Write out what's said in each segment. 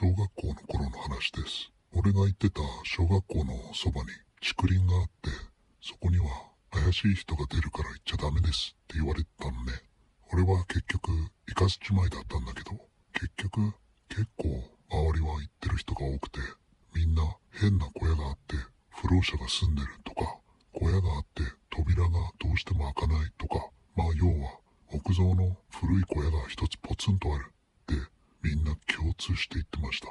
小学校の頃の話です。俺が行ってた小学校のそばに竹林があって、そこには怪しい人が出るから行っちゃダメですって言われてたのね。俺は結局行かずちまいだったんだけど、結局結構周りは行ってる人が多くて、みんな変な小屋があって、不老者が住んでるとか、小屋があって扉がどうしても開かないとか、まあ要は木造の古い小屋が一つポツンとあるして言ってました。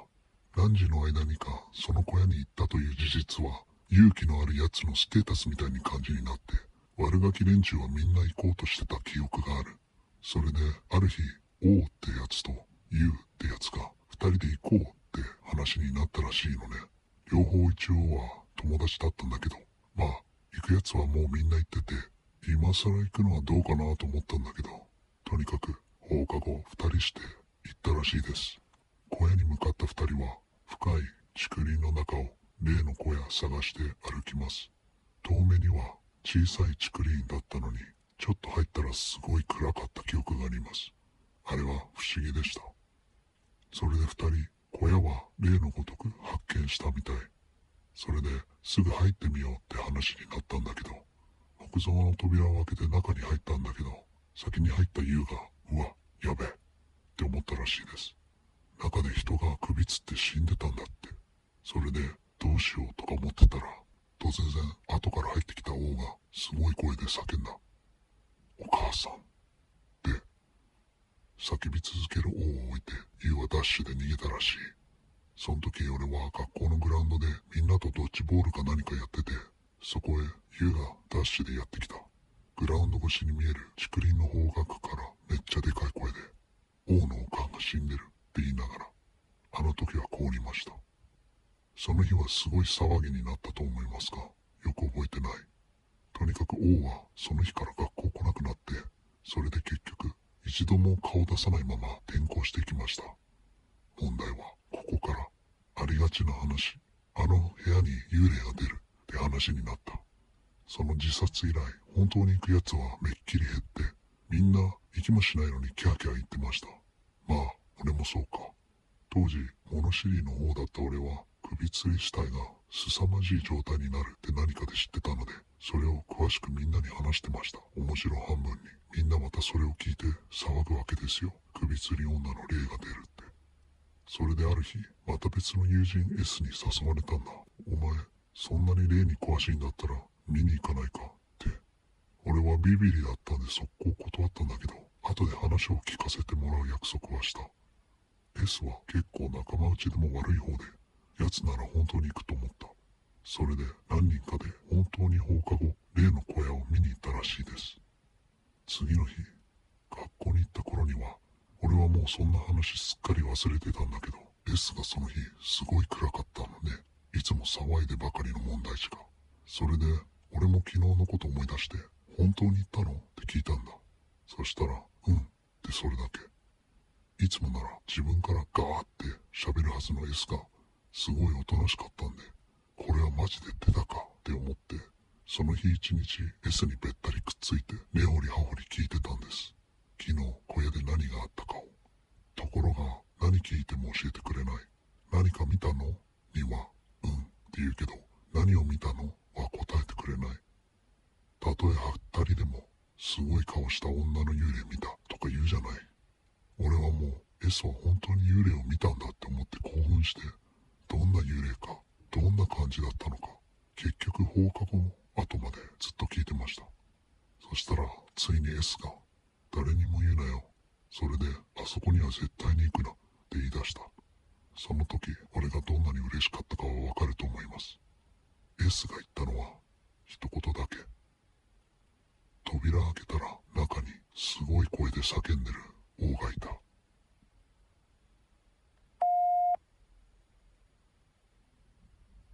何時の間にかその小屋に行ったという事実は勇気のある奴のステータスみたいに感じになって悪ガキ連中はみんな行こうとしてた記憶がある。それである日王ってやつとユウってやつが二人で行こうって話になったらしいのね。両方一応は友達だったんだけど、まあ行く奴はもうみんな行ってて今更行くのはどうかなと思ったんだけど、とにかく放課後二人して行ったらしいです。小屋に向かった二人は深い竹林の中を例の小屋探して歩きます。遠目には小さい竹林だったのに、ちょっと入ったらすごい暗かった記憶があります。あれは不思議でした。それで二人、小屋は例のごとく発見したみたい。それですぐ入ってみようって話になったんだけど、木造の扉を開けて中に入ったんだけど、先に入った優が、うわ、やべえ、って思ったらしいです。中で人が首つって死んでたんだって。それで、どうしようとか思ってたら、突然、後から入ってきた王が、すごい声で叫んだ。お母さん。って、叫び続ける王を置いて、優はダッシュで逃げたらしい。その時俺は学校のグラウンドでみんなとドッジボールか何かやってて、そこへユウがダッシュでやってきた。グラウンド越しに見える竹林の方角からめっちゃでかい声で、王のおかんが死んでるって言いながら、あの時は凍りました。その日はすごい騒ぎになったと思いますが、よく覚えてない。とにかく王はその日から学校来なくなって、それで結局一度も顔を出さないまま転校していきました。問題はここからありがちな話、あの部屋に幽霊が出るって話になった。その自殺以来、本当に行く奴はめっきり減って、みんな行きもしないのにキャーキャー言ってました。まあ、俺もそうか。当時、物知りの方だった俺は、首吊り死体が凄まじい状態になるって何かで知ってたので、それを詳しくみんなに話してました。面白半分に。みんなまたそれを聞いて騒ぐわけですよ。首吊り女の霊が出るって。それである日、また別の友人 S に誘われたんだ。お前、そんなに霊に詳しいんだったら見に行かないか？って。俺はビビリだったんで速攻断ったんだけど、後で話を聞かせてもらう約束はした。S は結構仲間内でも悪い方で、奴なら本当に行くと思った。それで何人かで本当に放課後、例の小屋を見に行ったらしいです。次の日、学校に行った頃には、俺はもうそんな話すっかり忘れてたんだけど、S がその日、すごい暗かったのね。いつも騒いでばかりの問題児が。それで、俺も昨日のこと思い出して、本当に言ったの？って聞いたんだ。そしたら、うんってそれだけ。いつもなら自分からガーって喋るはずの S が、すごいおとなしかったんで、これはマジで出たかって思って、その日一日 S にべったりくっついて根掘り葉掘り聞いてたんです。昨日小屋で何があったかを。ところが何聞いても教えてくれない。何か見たのには、うんって言うけど、何を見たのは答えてくれない。たとえはったりでも、すごい顔した女の幽霊見たとか言うじゃない。俺はもう S は本当に幽霊を見たんだって思って興奮して、どんな幽霊か、どんな感じだったのか、結局放課後の後までずっと聞いてました。そしたら、ついに S が、誰にも言うなよ。それで、あそこには絶対に行くなって言い出した。その時、俺がどんなに嬉しかったかはわかると思います。S が言ったのは、一言だけ。扉開けたら中にすごい声で叫んでる王がいた。